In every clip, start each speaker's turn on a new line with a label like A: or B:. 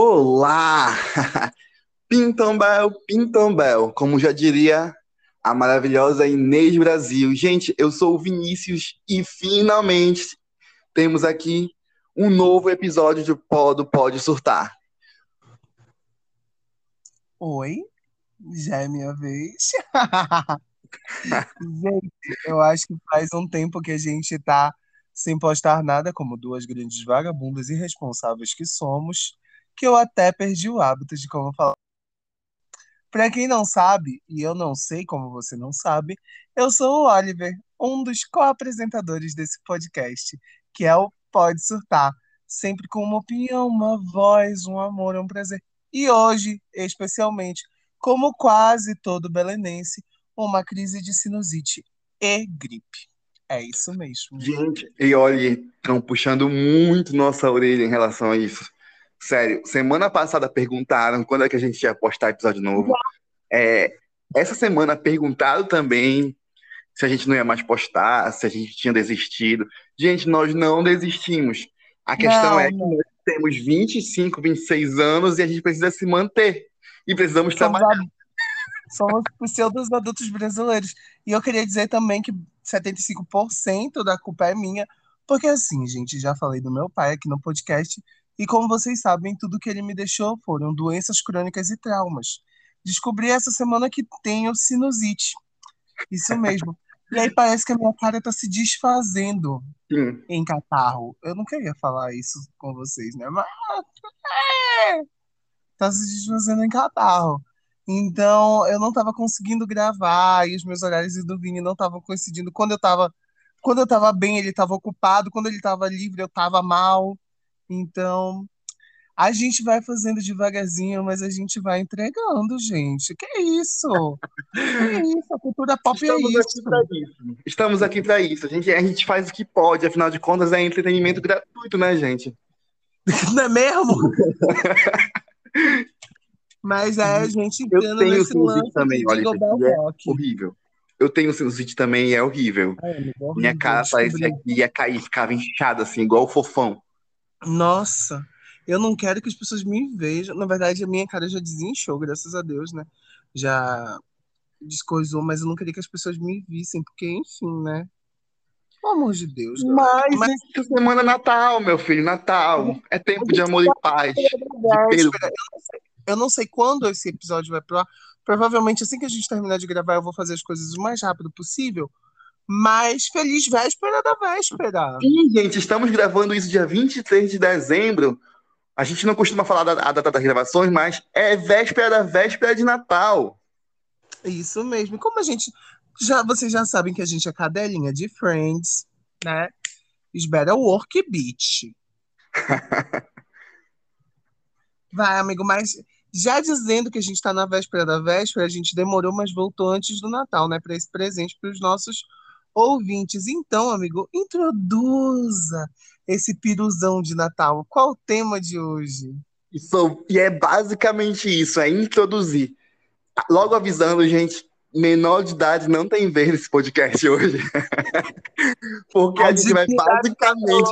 A: Olá! Pintombel, Pintombel, como já diria a maravilhosa Inês Brasil. Gente, eu sou o Vinícius e finalmente temos aqui um novo episódio do Pode, Pode Surtar.
B: Oi, já é minha vez. gente, eu acho que faz um tempo que a gente tá sem postar nada, como duas grandes vagabundas irresponsáveis que somos, que eu até perdi o hábito de como falar. Para quem não sabe, e eu não sei como você não sabe, eu sou o Oliver, um dos co-apresentadores desse podcast, que é o Pode Surtar, sempre com uma opinião, uma voz, um amor, um prazer. E hoje, especialmente, como quase todo belenense, uma crise de sinusite e gripe. É isso mesmo.
A: Gente, e olha, estão puxando muito nossa orelha em relação a isso. Sério, semana passada perguntaram quando é que a gente ia postar episódio novo. É, essa semana perguntaram também se a gente não ia mais postar, se a gente tinha desistido. Gente, nós não desistimos. A questão não, é que nós temos 25, 26 anos e a gente precisa se manter. E precisamos Somos trabalhar.
B: Somos pseudos adultos brasileiros. E eu queria dizer também que 75% da culpa é minha, porque assim, gente, já falei do meu pai aqui no podcast, e como vocês sabem, tudo que ele me deixou foram doenças crônicas e traumas. Descobri essa semana que tenho sinusite. Isso mesmo. E aí parece que a minha cara tá se desfazendo em catarro. Eu não queria falar isso com vocês, né? Mas é, tá se desfazendo em catarro. Então, eu não estava conseguindo gravar e os meus horários do Vini não estavam coincidindo. Quando eu estava quando eu tava bem, ele estava ocupado, quando ele estava livre, eu estava mal. Então, a gente vai fazendo devagarzinho, mas a gente vai entregando, gente. Que isso? Que isso? A cultura pop é Estamos é isso.
A: Aqui isso. Estamos aqui para isso. A gente, a gente faz o que pode, afinal de contas, é entretenimento gratuito, né, gente?
B: Não é mesmo? Mas é a gente
A: eu tenho nesse lance também, olha, é horrível. Eu tenho sinusite também e é horrível. É, Minha cara parecia que ia cair, ficava inchada assim, igual o fofão.
B: Nossa, eu não quero que as pessoas me vejam. Na verdade, a minha cara já desinchou, graças a Deus, né? Já descoisou, mas eu não queria que as pessoas me vissem, porque, enfim, né? Pelo amor de Deus.
A: Mas, mas essa semana é Natal, meu filho, Natal. É tempo de amor e paz.
B: Eu, não sei, eu não sei quando esse episódio vai pro ar. Provavelmente assim que a gente terminar de gravar, eu vou fazer as coisas o mais rápido possível. Mas feliz véspera da véspera.
A: Sim, gente, estamos gravando isso dia 23 de dezembro. A gente não costuma falar da, a data das gravações, mas é véspera da véspera de Natal.
B: Isso mesmo. Como a gente já vocês já sabem que a gente é cadelinha de Friends, né? Espera o work beat. Vai, amigo, mas já dizendo que a gente está na véspera da véspera, a gente demorou, mas voltou antes do Natal, né? Para esse presente para os nossos ouvintes. Então, amigo, introduza esse piruzão de Natal. Qual o tema de hoje?
A: Isso, e é basicamente isso, é introduzir. Logo avisando, gente, menor de idade não tem vez nesse podcast hoje. Porque a, a gente vai basicamente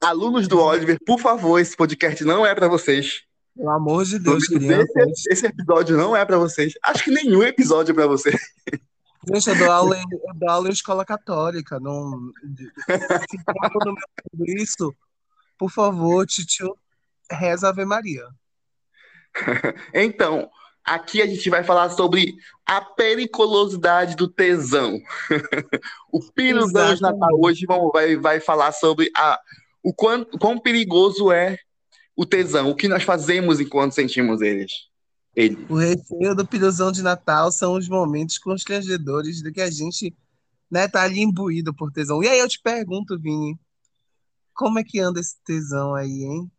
A: Alunos do Oliver, por favor, esse podcast não é para vocês.
B: Pelo amor de Deus, criança.
A: Esse, esse, episódio não é para vocês. Acho que nenhum episódio é para você.
B: Gente, eu dou aula, em, eu dou aula em escola católica. Não... Se isso, por favor, titio, reza Ave Maria.
A: Então, aqui a gente vai falar sobre a periculosidade do tesão. o Piruzão de Natal hoje vai, vai falar sobre a, o quão, quão perigoso é o tesão, o que nós fazemos enquanto sentimos eles.
B: Ele. O recheio do piruzão de Natal são os momentos constrangedores de que a gente né, tá ali imbuído por tesão. E aí eu te pergunto, Vini, como é que anda esse tesão aí, hein?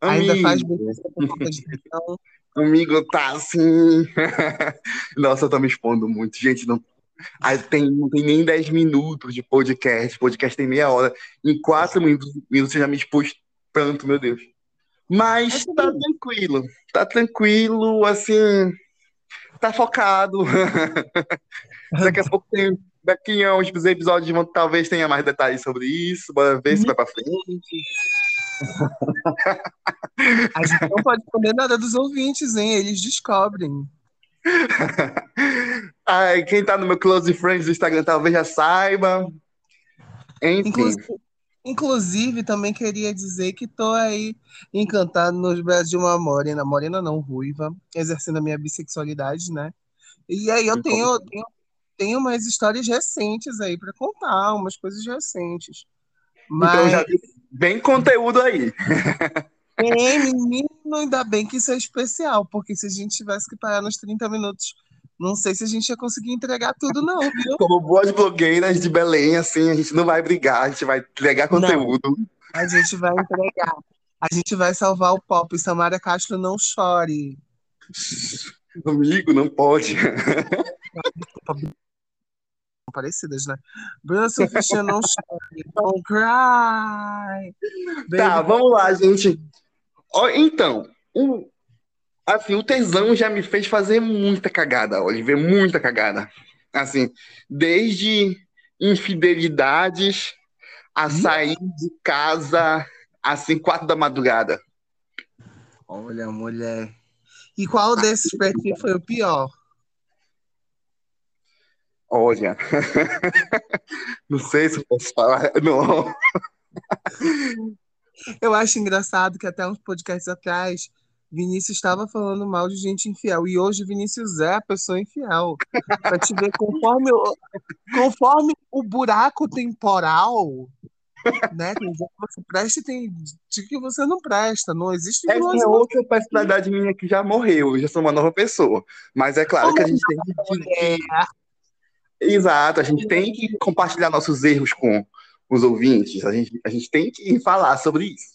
A: Amigo. Ainda faz bem de tesão? Amigo, tá assim. Nossa, eu tô me expondo muito. Gente, não Aí tem, não tem nem 10 minutos de podcast. Podcast tem meia hora. Em 4 minutos, minutos você já me expôs tanto, meu Deus. Mas tá tranquilo. Tá tranquilo, assim. Tá focado. daqui a pouco tem. Daqui a uns episódios talvez tenha mais detalhes sobre isso. Bora ver se vai pra frente.
B: A gente não pode esconder nada dos ouvintes, hein? Eles descobrem.
A: Ai, quem tá no meu Close Friends do Instagram talvez já saiba. Enfim.
B: Inclusive, inclusive, também queria dizer que tô aí encantado nos braços de uma morena, morena não, ruiva, exercendo a minha bissexualidade, né? E aí eu tenho, tenho, tenho umas histórias recentes aí para contar, umas coisas recentes. Mas...
A: Então já vem conteúdo aí.
B: É, menino, ainda bem que isso é especial, porque se a gente tivesse que parar nos 30 minutos, não sei se a gente ia conseguir entregar tudo, não, viu?
A: Como boas blogueiras de Belém, assim, a gente não vai brigar, a gente vai entregar conteúdo.
B: Não, a gente vai entregar. A gente vai salvar o pop. Samara Castro, não chore.
A: Amigo, não pode.
B: Parecidas, né? Bruna Surfistinha, não chore. Don't cry.
A: Baby. Tá, vamos lá, gente. Então, o, assim, o tesão já me fez fazer muita cagada, Oliver, muita cagada. Assim, desde infidelidades a sair de casa assim, quatro da madrugada.
B: Olha, mulher. E qual desses pra ti foi o pior?
A: Olha, não sei se eu posso falar, não.
B: Eu acho engraçado que até uns podcasts atrás, Vinícius estava falando mal de gente infiel. E hoje Vinícius é a pessoa infiel. Pra te ver, conforme o, conforme o buraco temporal, né? Você presta e tem dia que você não presta. Não existe
A: Essa é outra personalidade minha que já morreu. Eu já sou uma nova pessoa. Mas é claro que a gente tem que. Exato, a gente tem que compartilhar nossos erros com os ouvintes. A gente, a gente tem que falar sobre isso.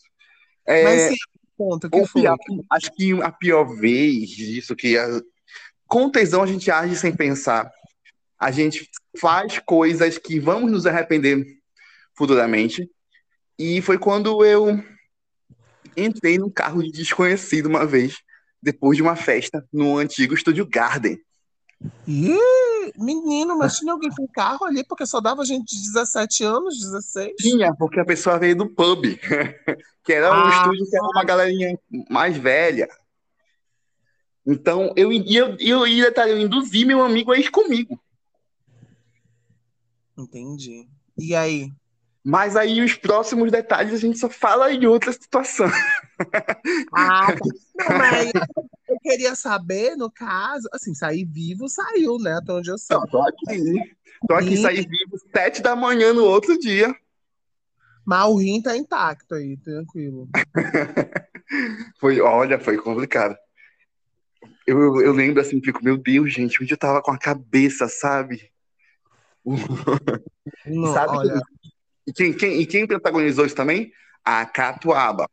A: É,
B: Mas sim, conta, que foi?
A: Pior, acho que a pior vez disso, que a, com tesão a gente age sem pensar. A gente faz coisas que vamos nos arrepender futuramente. E foi quando eu entrei num carro de desconhecido uma vez, depois de uma festa no antigo Estúdio Garden.
B: Ih, menino, mas tinha alguém com carro ali, porque só dava gente de 17 anos, 16?
A: Tinha, porque a pessoa veio do pub, que era um ah, estúdio que era uma galerinha mais velha. Então, eu ia, eu ia eu induzir meu amigo a ir comigo.
B: Entendi. E aí?
A: Mas aí os próximos detalhes a gente só fala em outra situação.
B: Ah, tá. não, mas eu queria saber, no caso, assim, sair vivo saiu, né? Até onde eu sei.
A: Não, tô aqui. Tô aqui, e... sair vivo sete da manhã no outro dia.
B: Mas o rim tá intacto aí, tranquilo.
A: foi, olha, foi complicado. Eu, eu lembro assim, fico, meu Deus, gente, onde eu tava com a cabeça, sabe?
B: Não, sabe olha...
A: E quem, quem, e quem protagonizou isso também? A Catuaba.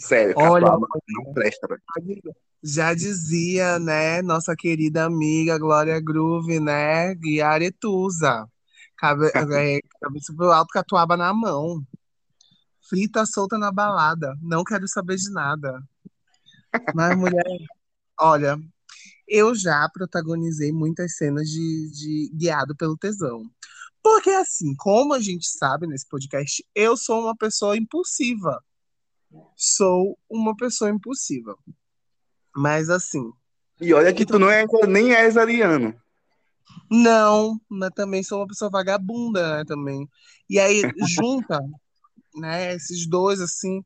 A: Sério, Catuaba olha, não presta.
B: Já dizia, né, nossa querida amiga Glória Groove, né, Guiaretusa. Cabe, é, cabeça pro alto, Catuaba na mão. Frita solta na balada. Não quero saber de nada. Mas, mulher, olha, eu já protagonizei muitas cenas de, de guiado pelo tesão. Porque, assim, como a gente sabe nesse podcast, eu sou uma pessoa impulsiva. Sou uma pessoa impulsiva. Mas, assim.
A: E olha que então... tu não é, nem és ariano.
B: Não, mas também sou uma pessoa vagabunda, né, também. E aí, junta, né, esses dois, assim,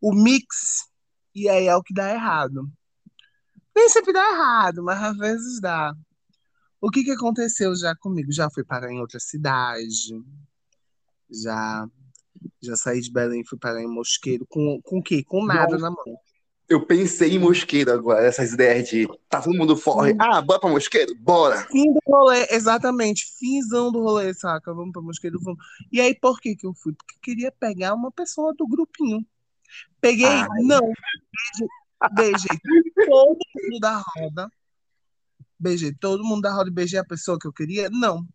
B: o mix, e aí é o que dá errado. Nem sempre dá errado, mas às vezes dá. O que, que aconteceu já comigo? Já fui parar em outra cidade, já já saí de Belém fui parar em Mosqueiro, com, com o quê? Com nada Não. na mão.
A: Eu pensei em Mosqueiro agora, essas ideias de tá todo mundo fora. Ah, bora pra Mosqueiro? Bora!
B: Fim do rolê, exatamente, finzão do rolê, saca? Vamos pra Mosqueiro, vamos. E aí, por que que eu fui? Porque queria pegar uma pessoa do grupinho. Peguei, Ai. não, beijei, beijei todo mundo da roda, beijei todo mundo da roda e beijei a pessoa que eu queria? Não.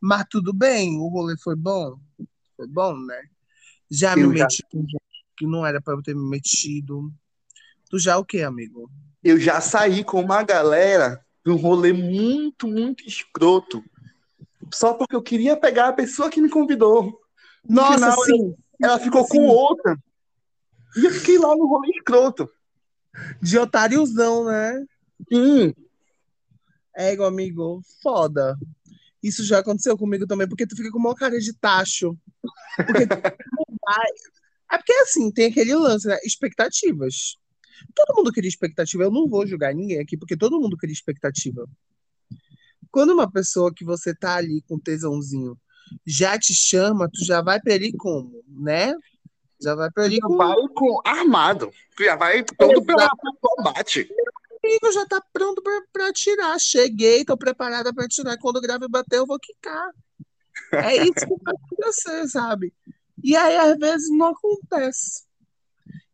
B: Mas tudo bem, o rolê foi bom? Foi bom, né? Já eu me já... meti com que não era para eu ter me metido. Tu já o que, amigo?
A: Eu já saí com uma galera de um rolê muito, muito escroto. Só porque eu queria pegar a pessoa que me convidou.
B: No Nossa, final, sim.
A: Ela ficou sim. com outra. E eu fiquei lá no rolê escroto.
B: De otáriozão, né?
A: Sim.
B: É, amigo, foda. Isso já aconteceu comigo também, porque tu fica com uma cara de tacho. Porque tu não vai. É porque assim, tem aquele lance, né? Expectativas. Todo mundo cria expectativa. Eu não vou julgar ninguém aqui, porque todo mundo cria expectativa. Quando uma pessoa que você tá ali com tesãozinho já te chama, tu já vai pra ele como, né? Já vai pra ele com.
A: vai com armado. Já vai todo pra combate.
B: Amigo, já tá pronto pra, pra atirar. Cheguei, tô preparada pra atirar. Quando o grave bater, eu vou quicar. É isso que vai acontecer, sabe? E aí, às vezes, não acontece.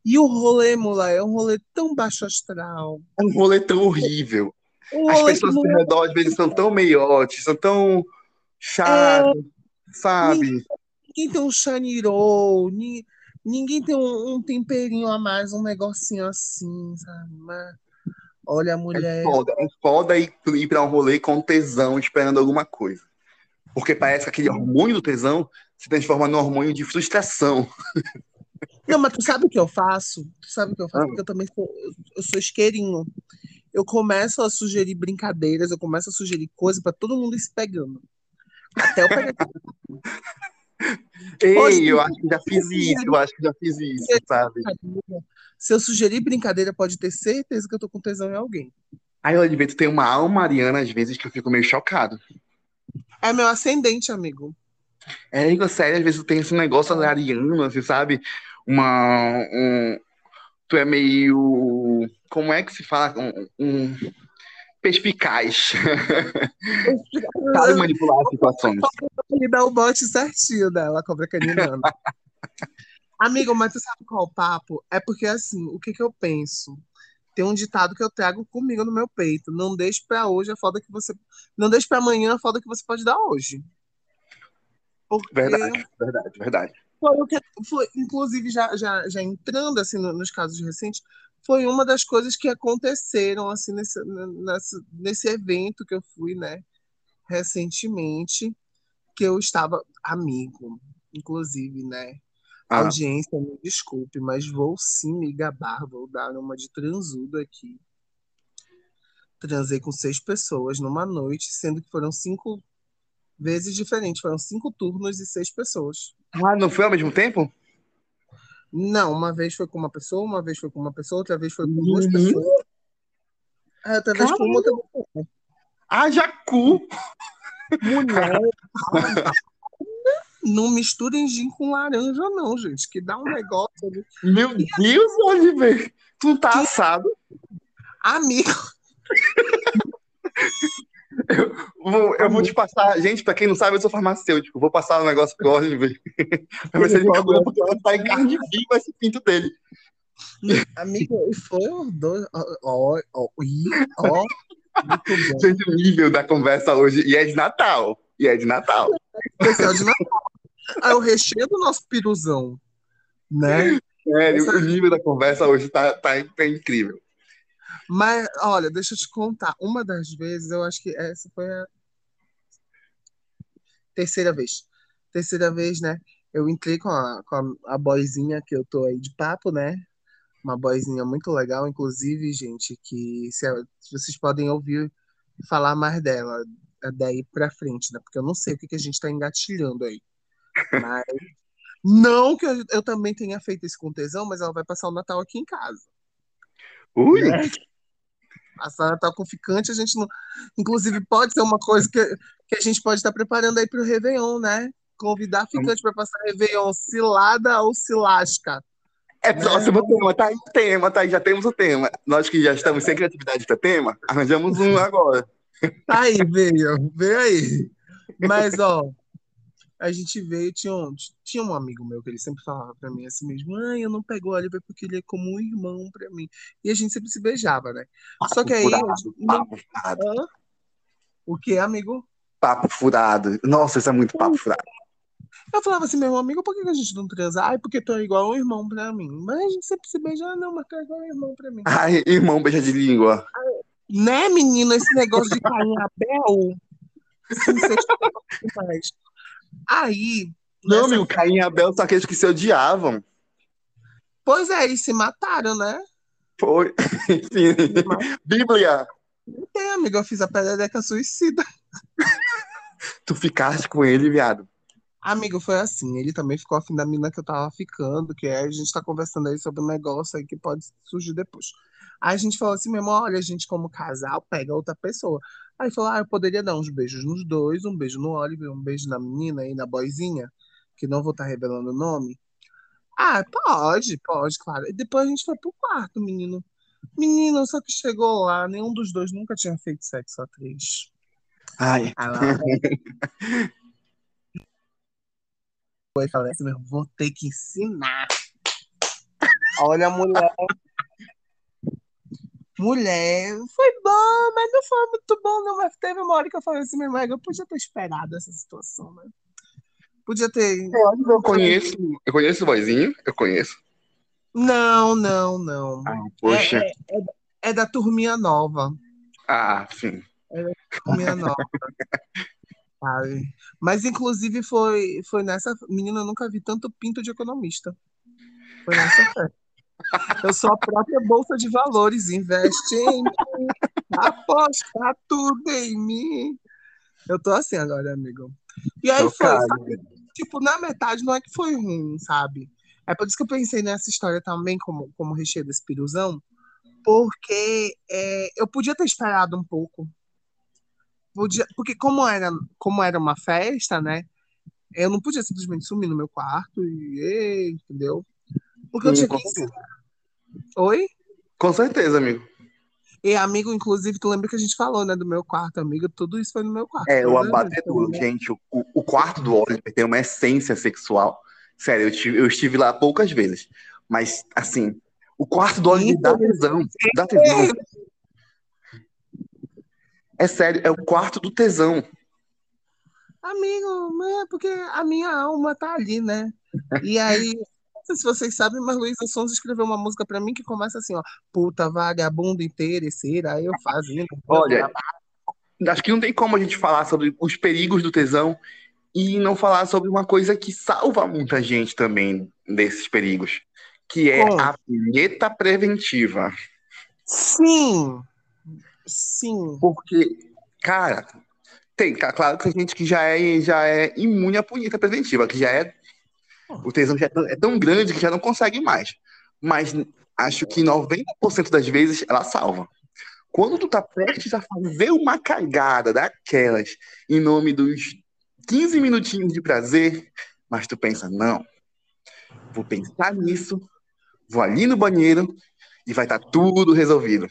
B: E o rolê, mula, é um rolê tão baixo astral.
A: É um rolê tão horrível.
B: Um
A: As pessoas
B: não
A: ao redor, às vezes, são tão meiotes, são tão chatas, sabe?
B: ninguém tem um chanirou, ni- ninguém tem um, um temperinho a mais, um negocinho assim, sabe? Mas, olha, a
A: É
B: mulher.
A: foda. É foda ir, ir pra um rolê com tesão, esperando alguma coisa. Porque parece que aquele hormônio do tesão se transforma num hormônio de frustração.
B: Não, mas tu sabe o que eu faço? Tu sabe o que eu faço?
A: Ah.
B: Porque eu também sou, eu sou isqueirinho. Eu começo a sugerir brincadeiras, eu começo a sugerir coisas pra todo mundo ir se pegando. Até eu pegar.
A: Ei,
B: Hoje-
A: eu acho que já fiz isso, eu acho que já fiz isso, sabe?
B: Se eu sugerir brincadeira, pode ter certeza que eu tô com tesão em alguém.
A: Aí, Oliveira, tem uma alma mariana, às vezes, que eu fico meio chocado.
B: É meu ascendente, amigo.
A: É, Igor, sério, às vezes tu tem esse negócio ariano, assim, sabe? Uma. Um, tu é meio. Como é que se fala? Um. um perspicaz. Sabe manipular as situações.
B: E dá o bote certinho dela, cobra caninana. Amigo, mas tu sabe qual é o papo? É porque, assim, o que que eu penso? Tem um ditado que eu trago comigo no meu peito. Não deixe pra hoje a foda que você... Não deixe pra amanhã a foda que você pode dar hoje. Porque
A: Verdade, verdade, verdade.
B: foi o que foi, inclusive, já, já, já entrando assim no- nos casos recentes, foi uma das coisas que aconteceram assim nesse, nesse, nesse evento que eu fui, né, recentemente, que eu estava amigo, inclusive, né?
A: Ah.
B: Audiência, me desculpe, mas vou sim me gabar, vou dar uma de transudo aqui. Transei com seis pessoas numa noite, sendo que foram cinco vezes diferentes, foram cinco turnos e seis pessoas.
A: Ah, não foi ao mesmo tempo?
B: Não, uma vez foi com uma pessoa, uma vez foi com uma pessoa, outra vez foi com duas
A: Uhum.
B: pessoas. Ah, outra vez com outra pessoa.
A: Ah, Jacu!
B: Mulher. Não misturem gin com laranja, não, gente, que dá um negócio ali.
A: Meu Deus, Oliver! Tu não tá assado?
B: Amigo,
A: Vou- eu vou te passar. Gente, pra quem não sabe, eu sou farmacêutico. Vou passar um negócio pro Oliver. pra ver se ele cura, porque vai estar em carne viva esse pinto dele.
B: amigo, foi os dois. Ó, ó, ó.
A: Gente, o nível da conversa hoje. E é de Natal. E é de Natal.
B: Especial de Natal. Ah, é o recheio do nosso piruzão, né?
A: Sério, o nível da conversa hoje tá, tá, tá incrível.
B: Mas, olha, deixa eu te contar. Uma das vezes, eu acho que essa foi a terceira vez. Terceira vez, né? Eu entrei com a, com a, a boyzinha que eu tô aí de papo, né? Uma boyzinha muito legal, inclusive, gente, que se, vocês podem ouvir falar mais dela daí pra frente, né? Porque eu não sei o que, que a gente tá engatilhando aí. Mas. Não que eu, eu também tenha feito isso com tesão, mas ela vai passar o Natal aqui em casa.
A: Ui!
B: né? Passar Natal com ficante, a gente não. Inclusive, pode ser uma coisa que, que a gente pode estar preparando aí para o Réveillon, né? Convidar ficante para passar Réveillon, cilada ou cilasca.
A: É próximo tema, tá aí o tema, tá aí, já temos o tema. Nós que já estamos sem criatividade para tema, arranjamos um agora.
B: Tá aí, veio, veio aí. Mas, ó, a gente veio, tinha um, tinha um amigo meu que ele sempre falava pra mim assim mesmo, ai, eu não pego o Oliver porque ele é como um irmão pra mim. E a gente sempre se beijava, né? Só que aí.
A: furado,
B: não-
A: papo furado,
B: Hã? O que, amigo?
A: papo furado. Nossa, isso é muito papo furado.
B: Eu falava assim, meu amigo, por que a gente não transa? Ai, porque tu é igual um irmão pra mim. Mas a gente sempre se beija, ah, não, mas tu é igual um irmão pra mim.
A: Ai, irmão, beija de língua.
B: Né, menino, esse negócio de Caim e Abel? Sim, vocês. Aí.
A: Não, meu, Caim e Abel são aqueles que se odiavam.
B: Pois é, eles se mataram, né?
A: Foi. Sim. Bíblia.
B: Não tem, amigo. Eu fiz a perereca suicida.
A: Tu ficaste com ele, viado.
B: Amigo, foi assim. Ele também ficou afim da mina que eu tava ficando, que é, a gente tá conversando aí sobre um negócio aí que pode surgir depois. Aí a gente falou assim mesmo, olha, a gente como casal pega outra pessoa. Aí falou, ah, eu poderia dar uns beijos nos dois, um beijo no Oliver, um beijo na menina e na boizinha, que não vou estar revelando o nome. Ah, pode, pode, claro. E depois a gente foi pro quarto, menino. Menino, só que chegou lá, nenhum dos dois nunca tinha feito sexo a três.
A: Ai.
B: Aí lá, foi, falei assim, vou ter que ensinar. Olha a mulher. Mulher, foi bom, mas não foi muito bom, não. Mas teve uma hora que eu falei assim, meu irmão, eu podia ter esperado essa situação, né? Podia ter.
A: Eu conheço, eu conheço o vozinho, eu conheço.
B: Não, não, não.
A: Ah, poxa.
B: É, é, é da turminha nova.
A: Ah, sim.
B: Turminha nova. Sabe? Mas, inclusive, foi, foi nessa. Menina, eu nunca vi tanto pinto de economista. Foi nessa festa. Eu sou a própria Bolsa de Valores. Investe em mim. Aposta tudo em mim. Eu tô assim agora, amigo. E aí foi, sabe? Tipo, na metade não é que foi ruim, sabe? É por isso que eu pensei nessa história também como, como recheio desse piruzão, porque é, eu podia ter esperado um pouco. Podia, porque como era, como era uma festa, né? Eu não podia simplesmente sumir no meu quarto e, entendeu? Porque eu tinha que. Oi?
A: Com certeza, amigo.
B: E amigo, inclusive, tu lembra que a gente falou, né, do meu quarto, amigo? Tudo isso foi no meu quarto.
A: É, o
B: Todas as
A: abatedouro.
B: vezes.
A: Gente, o, o quarto do Oliver tem uma essência sexual. Sério, eu estive, eu estive lá poucas vezes. Mas, assim, o quarto do Oliver dá tesão. Dá tesão. É sério, é o quarto do tesão.
B: Amigo, é porque a minha alma tá ali, né? E aí, sei se vocês sabem, mas Luísa Sons escreveu uma música pra mim que começa assim, ó. Puta vagabunda interesseira, eu fazendo.
A: Olha, acho que não tem como a gente falar sobre os perigos do tesão e não falar sobre uma coisa que salva muita gente também desses perigos, que é a punheta preventiva.
B: Sim! Sim.
A: Porque, cara, tem, ca- claro que tem gente que já é, já é imune à punheta preventiva, que já é. O tesão já é tão, é tão grande que já não consegue mais. Mas acho que 90% das vezes ela salva. Quando tu tá prestes a fazer uma cagada daquelas em nome dos 15 minutinhos de prazer, mas tu pensa, não, vou pensar nisso, vou ali no banheiro e vai estar tudo resolvido.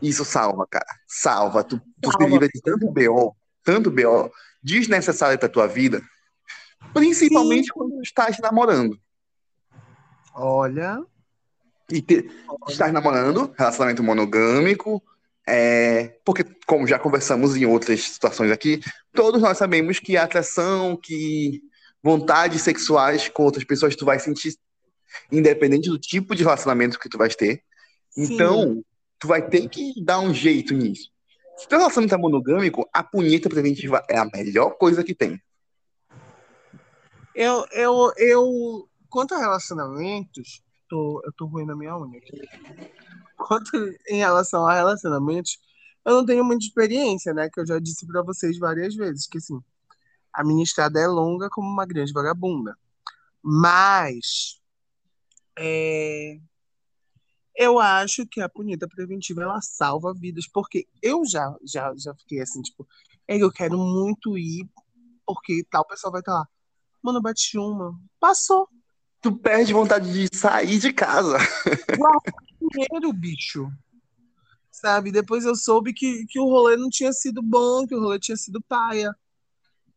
A: Isso salva, cara. Salva. Tu, tu se
B: Salva.
A: livra de tanto BO, tanto BO desnecessário pra tua vida, principalmente
B: Sim.
A: quando estás namorando.
B: Olha.
A: E te, estás namorando, relacionamento monogâmico, é, porque, como já conversamos em outras situações aqui, todos nós sabemos que a atração, que vontades sexuais com outras pessoas tu vai sentir, independente do tipo de relacionamento que tu vais ter.
B: Sim.
A: Então, tu vai ter que dar um jeito nisso. Se teu relacionamento é monogâmico, a punheta preventiva é a melhor coisa que tem.
B: Eu, eu, eu, quanto a relacionamentos, tô, eu tô ruim na minha unha. Quanto em relação a relacionamentos, eu não tenho muita experiência, né? Que eu já disse pra vocês várias vezes, que assim, a minha estrada é longa como uma grande vagabunda. Mas é, eu acho que a punheta preventiva ela salva vidas, porque eu já, já, já fiquei assim, tipo, "Ei, eu quero muito ir, porque tal pessoa vai estar lá. Mano, eu bati uma. Passou.
A: Tu perde vontade de sair de casa.
B: Primeiro, bicho. Sabe? Depois eu soube que, que o rolê não tinha sido bom, que o rolê tinha sido paia.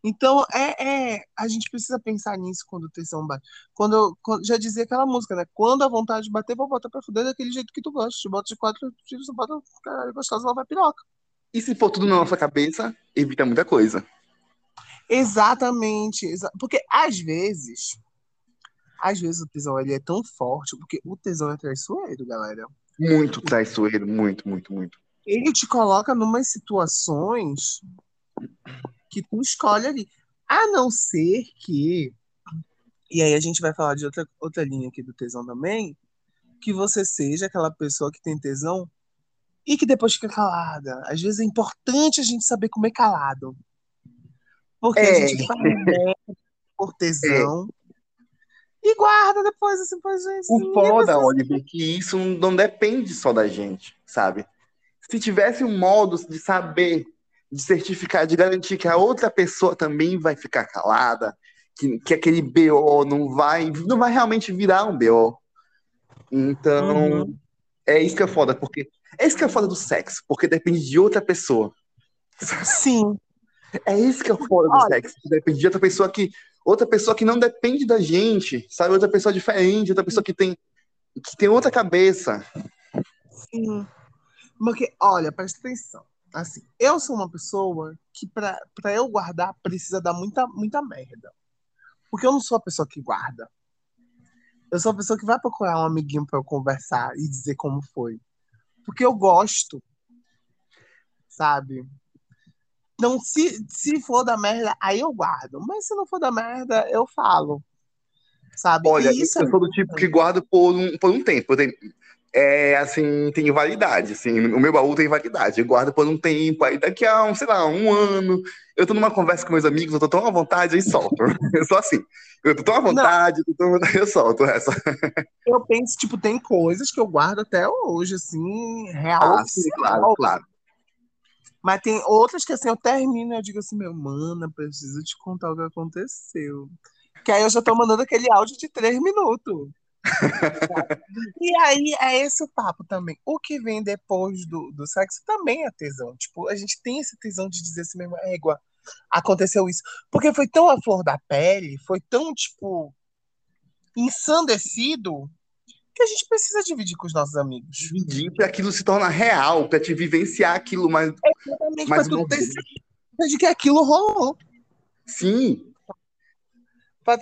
B: Então, é, é, a gente precisa pensar nisso quando o tesão bate. Quando, quando- já dizia aquela música, né? Quando a vontade bater, vou botar pra fuder daquele jeito que tu gosta. Te bota de quatro tiros, você bota, caralho, gostosa, ela vai piroca.
A: E se for tudo na nossa cabeça, evita muita coisa.
B: Exatamente. exa- Porque às vezes, às vezes o tesão ele é tão forte, porque o tesão é traiçoeiro, galera.
A: Muito traiçoeiro, muito, muito, muito.
B: Ele te coloca numas situações que tu escolhe ali. A não ser que. E aí a gente vai falar de outra, outra linha aqui do tesão também. que você seja aquela pessoa que tem tesão e que depois fica calada. Às vezes é importante a gente saber comer calado. Porque
A: É.
B: a gente faz merda por tesão e guarda depois, assim, pra gente.
A: O
B: ninguém
A: foda,
B: precisa-
A: Oliver, é que isso não depende só da gente, sabe? Se tivesse um modo de saber, de certificar, de garantir que a outra pessoa também vai ficar calada, que, que aquele BO não vai, não vai realmente virar um BO. Então,
B: Uhum.
A: é isso que é foda, porque é isso que é foda do sexo, porque depende de outra pessoa.
B: Sim.
A: É isso que é o foda do
B: Olha.
A: sexo, depende de outra pessoa que outra pessoa que não depende da gente, sabe? Outra pessoa diferente, outra pessoa que tem que tem outra cabeça.
B: Sim. Porque, olha, presta atenção. Assim, eu sou uma pessoa que, pra, pra eu guardar, precisa dar muita, muita merda. Porque eu não sou a pessoa que guarda. Eu sou a pessoa que vai procurar um amiguinho pra eu conversar e dizer como foi. Porque eu gosto. Sabe? Então, se, se for da merda, aí eu guardo. Mas se não for da merda, eu falo. Sabe?
A: Olha,
B: e isso é
A: eu sou do tipo que guardo por um, por um tempo. Tenho- é assim, tem validade, assim, o meu baú tem validade. Eu guardo por um tempo, aí daqui a, um, sei lá, um ano, eu tô numa conversa com meus amigos, eu tô tão à vontade, aí solto. Eu sou assim. Eu tô tão à vontade, eu, tô tão à vontade, eu solto essa.
B: Eu penso, tipo, tem coisas que eu guardo até hoje, assim, real
A: Ah, sim, claro, claro.
B: Mas tem outras que, assim, eu termino e eu digo assim, meu, mano, eu preciso te contar o que aconteceu. Que aí eu já tô mandando aquele áudio de três minutos. e aí é esse o papo também. O que vem depois do, do sexo também é tesão. Tipo, a gente tem esse tesão de dizer assim mesmo, égua, aconteceu isso. Porque foi tão a flor da pele, foi tão, tipo, ensandecido, que a gente precisa dividir com os nossos amigos.
A: Dividir pra aquilo se torna real, pra te vivenciar aquilo mais.
B: Exatamente,
A: Mais
B: pra tu ter certeza de que aquilo rolou.
A: Sim.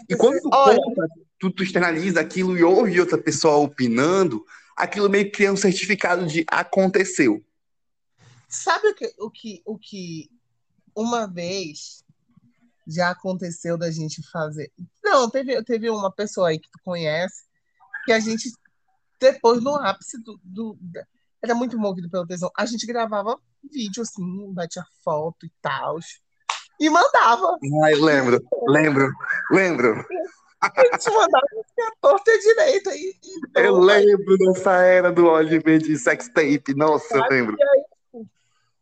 A: E quando tu
B: Olha,
A: conta, tu, tu externaliza aquilo e ouve outra pessoa opinando, aquilo meio que cria um certificado de aconteceu.
B: sabe o que, o que, o que uma vez já aconteceu da gente fazer? Não, teve, teve uma pessoa aí que tu conhece que a gente, depois no ápice do, do- era muito movido pelo tesão, a gente gravava vídeo assim, batia foto e tal, e mandava.
A: Eu lembro, lembro, lembro.
B: A gente mandava a torta e direita. E, e
A: Eu lembro dessa era do Oliver de sex tape. Nossa, eu lembro.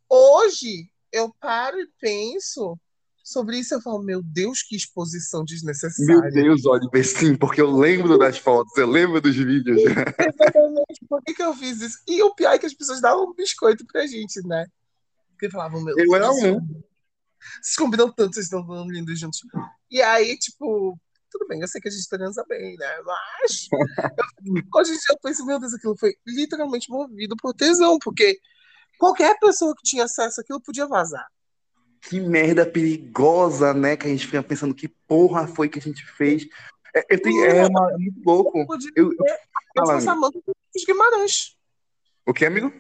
B: Hoje eu paro e penso sobre isso. Eu falo, meu Deus, que exposição
A: Meu
B: desnecessária.
A: Deus, Oliver, sim, porque eu lembro das fotos, eu lembro dos vídeos.
B: Exatamente. Por que, que eu fiz isso? E o pior é que as pessoas davam um biscoito pra gente, né? Porque falavam, meu
A: Eu era
B: Deus,
A: um.
B: Vocês combinam tanto, vocês estão dando lindos juntos. E aí, tipo, tudo bem, eu sei que a gente transa bem, né? Mas eu, hoje em dia eu penso, meu Deus, aquilo foi literalmente movido por tesão, porque qualquer pessoa que tinha acesso àquilo podia vazar.
A: Que merda perigosa, né? Que a gente fica pensando que porra foi que a gente fez. É, eu tenho, é, uma- é muito louco.
B: Podia
A: Eu,
B: ter, eu
A: Fala,
B: sou Samanta do Ulisses Guimarães.
A: o que, amigo?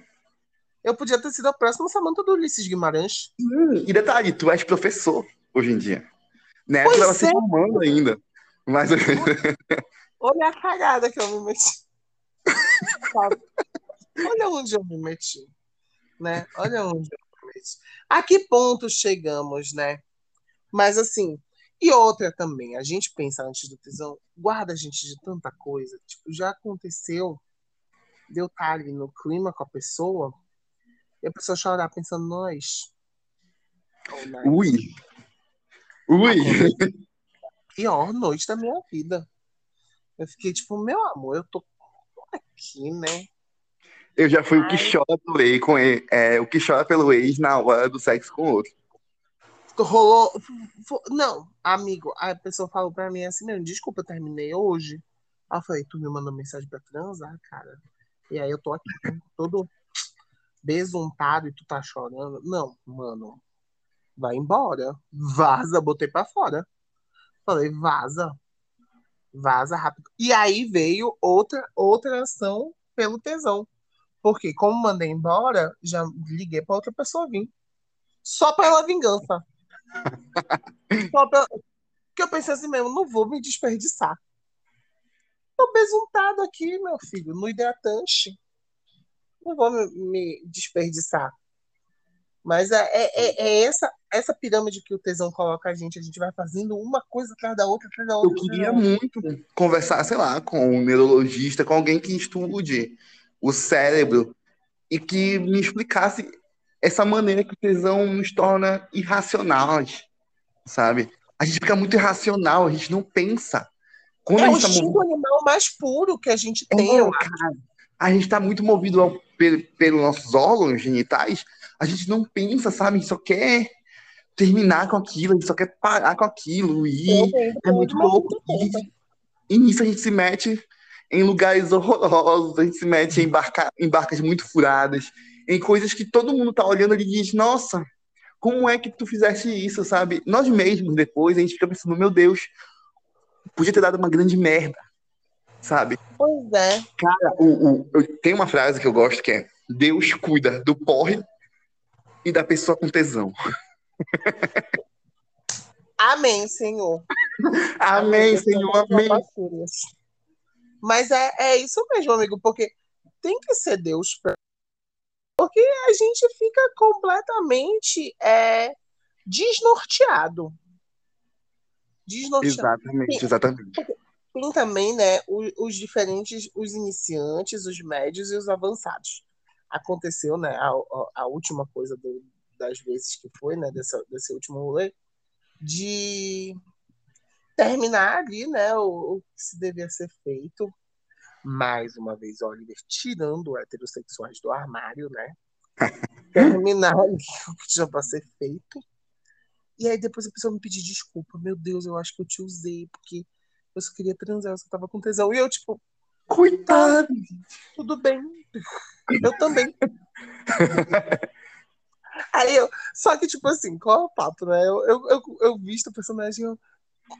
B: Eu podia ter sido a próxima Samanta do Ulisses Guimarães.
A: Hum, e detalhe, tu és professor hoje em dia. Né?
B: Pois
A: Tu tava se
B: é.
A: formando ainda. Mas
B: Olha a cagada que eu me meti. Olha onde eu me meti. Né? Olha onde meti. A que ponto chegamos, né? Mas assim, e outra também, a gente pensa antes do tesão, guarda a gente de tanta coisa. Tipo, já aconteceu de eu estar ali no clima com a pessoa e a pessoa chorar pensando, nós. Oh, nós.
A: ui. Ui.
B: pior noite da minha vida. Eu fiquei tipo, meu amor, eu tô aqui, né?
A: Eu já fui o que
B: Ai.
A: chora pelo ex, com ele, é, o que chora pelo ex na hora do sexo com o outro.
B: Rolou. Não, amigo, a pessoa falou pra mim assim mesmo, desculpa, eu terminei hoje. Aí eu falei, tu me mandou mensagem pra transar, cara. E aí eu tô aqui todo besuntado e tu tá chorando. Não, mano, vai embora. Vaza, botei pra fora. Falei, vaza. Vaza rápido. E aí veio outra, outra ação pelo tesão. Porque, como mandei embora, já liguei pra outra pessoa vir. Só pela vingança. Só pela... Porque eu pensei assim mesmo, não vou me desperdiçar. Eu besuntado aqui, meu filho, no hidratante. Não vou me, me desperdiçar. Mas é, é, é, é, essa, essa pirâmide que o tesão coloca a gente. A gente vai fazendo uma coisa atrás da outra, atrás da outra.
A: Eu queria muito conversar, sei lá, com um neurologista, com alguém que estude o cérebro e que me explicasse essa maneira que o tesão nos torna irracionais, sabe? A gente fica muito irracional, a gente não pensa.
B: Quando é o tá instinto movido... animal mais puro que a gente tem, é,
A: cara. A gente está muito movido ao, pelos nossos órgãos genitais, a gente não pensa, sabe? A gente só quer terminar com aquilo, a gente só quer parar com aquilo. E é muito louco. E, e nisso a gente se mete em lugares horrorosos, a gente se mete em, barca, em barcas muito furadas, em coisas que todo mundo tá olhando e diz, nossa, como é que tu fizesse isso, sabe? Nós mesmos, depois, a gente fica pensando, meu Deus, podia ter dado uma grande merda, sabe?
B: Pois é.
A: Cara, o, o, eu, tem uma frase que eu gosto que é Deus cuida do porre e da pessoa com tesão.
B: Amém, Senhor.
A: amém, Senhor, amém.
B: Mas é, é isso mesmo, amigo, porque tem que ser Deus. Porque a gente fica completamente é, desnorteado.
A: Desnorteado. Exatamente, tem, exatamente.
B: Tem também, né, os, os, diferentes, os iniciantes, os médios e os avançados. Aconteceu, né, a, a última coisa do, das vezes que foi, né, dessa, desse último rolê, de terminar ali, né, o, o que se devia ser feito. Mais uma vez, Oliver tirando heterossexuais do armário, né? terminar ali o que tinha para ser feito. E aí depois a pessoa me pedir desculpa. Meu Deus, eu acho que eu te usei, porque eu só queria transar, eu só tava com tesão. E eu, tipo,
A: coitado!
B: Tudo bem. Eu também. Aí eu, só que, tipo assim, qual é o papo, né? Eu, eu, eu, eu visto o personagem, eu,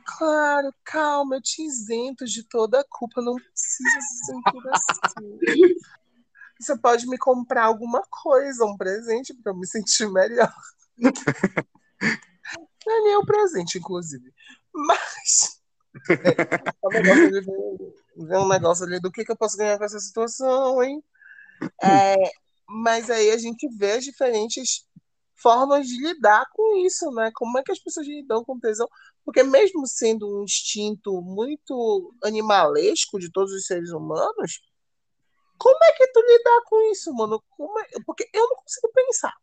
B: claro, calma, eu te isento de toda a culpa, não precisa se sentir assim. Você pode me comprar alguma coisa, um presente, para eu me sentir melhor. Não é nem um presente, inclusive. Mas. É, um negócio ali do que, que eu posso ganhar com essa situação, hein? É, mas aí a gente vê as diferentes formas de lidar com isso, né? Como é que as pessoas lidam com tesão? Porque mesmo sendo um instinto muito animalesco de todos os seres humanos, como é que tu lidar com isso, mano? É... Porque eu não consigo pensar.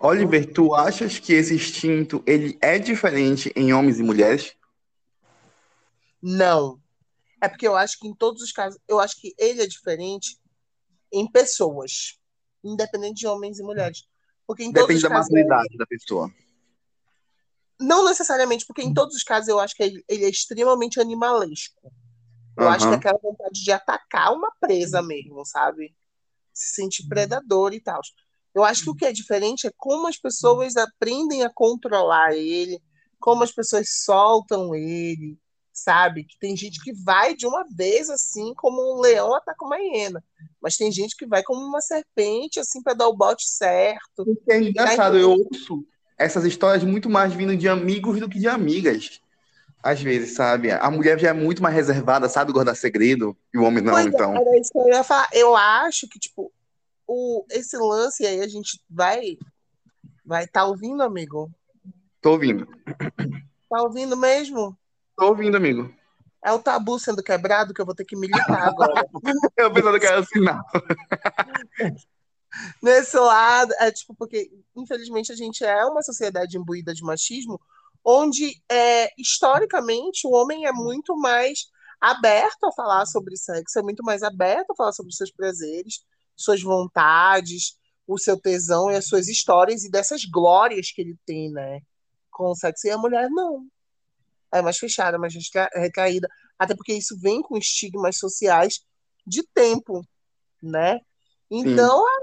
A: Oliver, tu achas que esse instinto ele é diferente em homens e mulheres?
B: Não. É porque eu acho que em todos os casos, eu acho que ele é diferente em pessoas, independente de homens e mulheres. Porque em
A: Depende
B: da
A: casos, maturidade da pessoa.
B: Não necessariamente, porque em todos os casos eu acho que ele, ele é extremamente animalesco. Eu uhum. acho que é aquela vontade de atacar uma presa mesmo, sabe? Se sentir predador e tal. Eu acho que o que é diferente é como as pessoas aprendem a controlar ele, como as pessoas soltam ele, sabe? Que tem gente que vai de uma vez assim, como um leão ataca uma hiena. Mas tem gente que vai como uma serpente, assim, para dar o bote certo.
A: É engraçado, eu ouço essas histórias muito mais vindo de amigos do que de amigas. Às vezes, sabe? A mulher já é muito mais reservada, sabe guardar segredo, e o homem não, pois é, então.
B: Era isso que eu ia falar. Eu acho que, tipo, o, esse lance aí a gente vai. Vai tá ouvindo, amigo?
A: Tô ouvindo.
B: Tá ouvindo mesmo?
A: Tô ouvindo, amigo.
B: É o tabu sendo quebrado que eu vou ter que militar agora.
A: eu pensando que era sinal.
B: Nesse lado, é tipo, porque infelizmente a gente é uma sociedade imbuída de machismo, onde é, historicamente o homem é muito mais aberto a falar sobre sexo, é muito mais aberto a falar sobre seus prazeres, suas vontades, o seu tesão e as suas histórias e dessas glórias que ele tem, né? Com o sexo. E a mulher não é mais fechada, mais recaída, até porque isso vem com estigmas sociais de tempo, né? Então, é,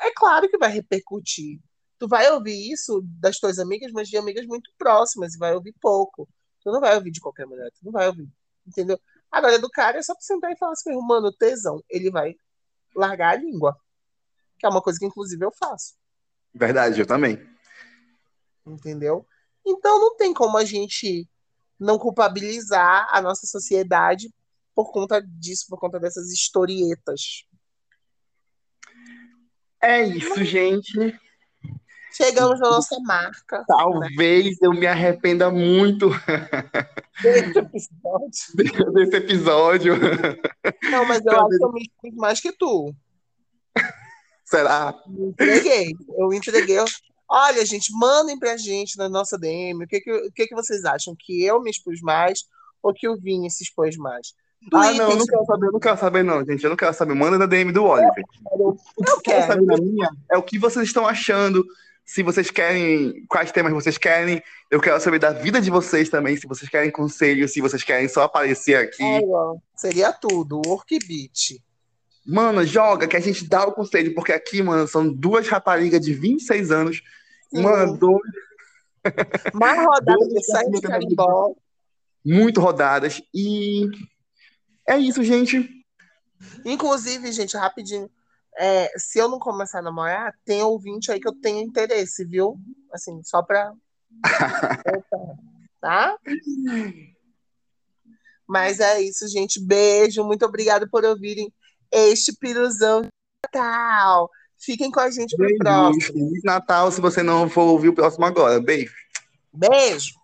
B: é, claro que vai repercutir. Tu vai ouvir isso das tuas amigas, mas de amigas muito próximas, e vai ouvir pouco. Tu não vai ouvir de qualquer mulher, tu não vai ouvir, entendeu? Agora, do cara, é só tu sentar e falar assim, mano, tesão, ele vai largar a língua. Que é uma coisa que, inclusive, eu faço.
A: Verdade, eu também.
B: Entendeu? Então, não tem como a gente não culpabilizar a nossa sociedade por conta disso, por conta dessas historietas.
A: É isso, gente.
B: Chegamos na nossa marca.
A: Talvez né? eu me arrependa muito
B: desse episódio.
A: desse episódio.
B: Não, mas eu Talvez... acho que eu me expus mais que tu.
A: Será?
B: Eu entreguei. Eu entreguei. Olha, gente, mandem pra gente na nossa DM o que, que, o que, que vocês acham? Que eu me expus mais ou que o Vini se expôs mais?
A: Ah, não, eu não quero saber, eu não quero saber, não, gente. Eu não quero saber. Manda na DM do Oliver.
B: Eu, eu, quero saber
A: na minha é o que vocês estão achando. Se vocês querem, quais temas vocês querem. Eu quero saber da vida de vocês também. Se vocês querem conselho, se vocês querem só aparecer aqui. É,
B: seria tudo. Workbeat.
A: Mano, joga que a gente dá o conselho, porque aqui, mano, são duas raparigas de 26 anos. Sim. Mano, dois.
B: Mais rodadas de de carimbó.
A: Muito rodadas. E é isso, gente.
B: Inclusive, gente, rapidinho. É, se eu não começar a namorar, tem ouvinte aí que eu tenho interesse, viu? Assim, só pra. tá? Mas é isso, gente. Beijo. Muito obrigada por ouvirem este piruzão de Natal. Fiquem com a gente pro Beijo, próximo.
A: Feliz Natal se você não for ouvir o próximo agora. Beijo.
B: Beijo.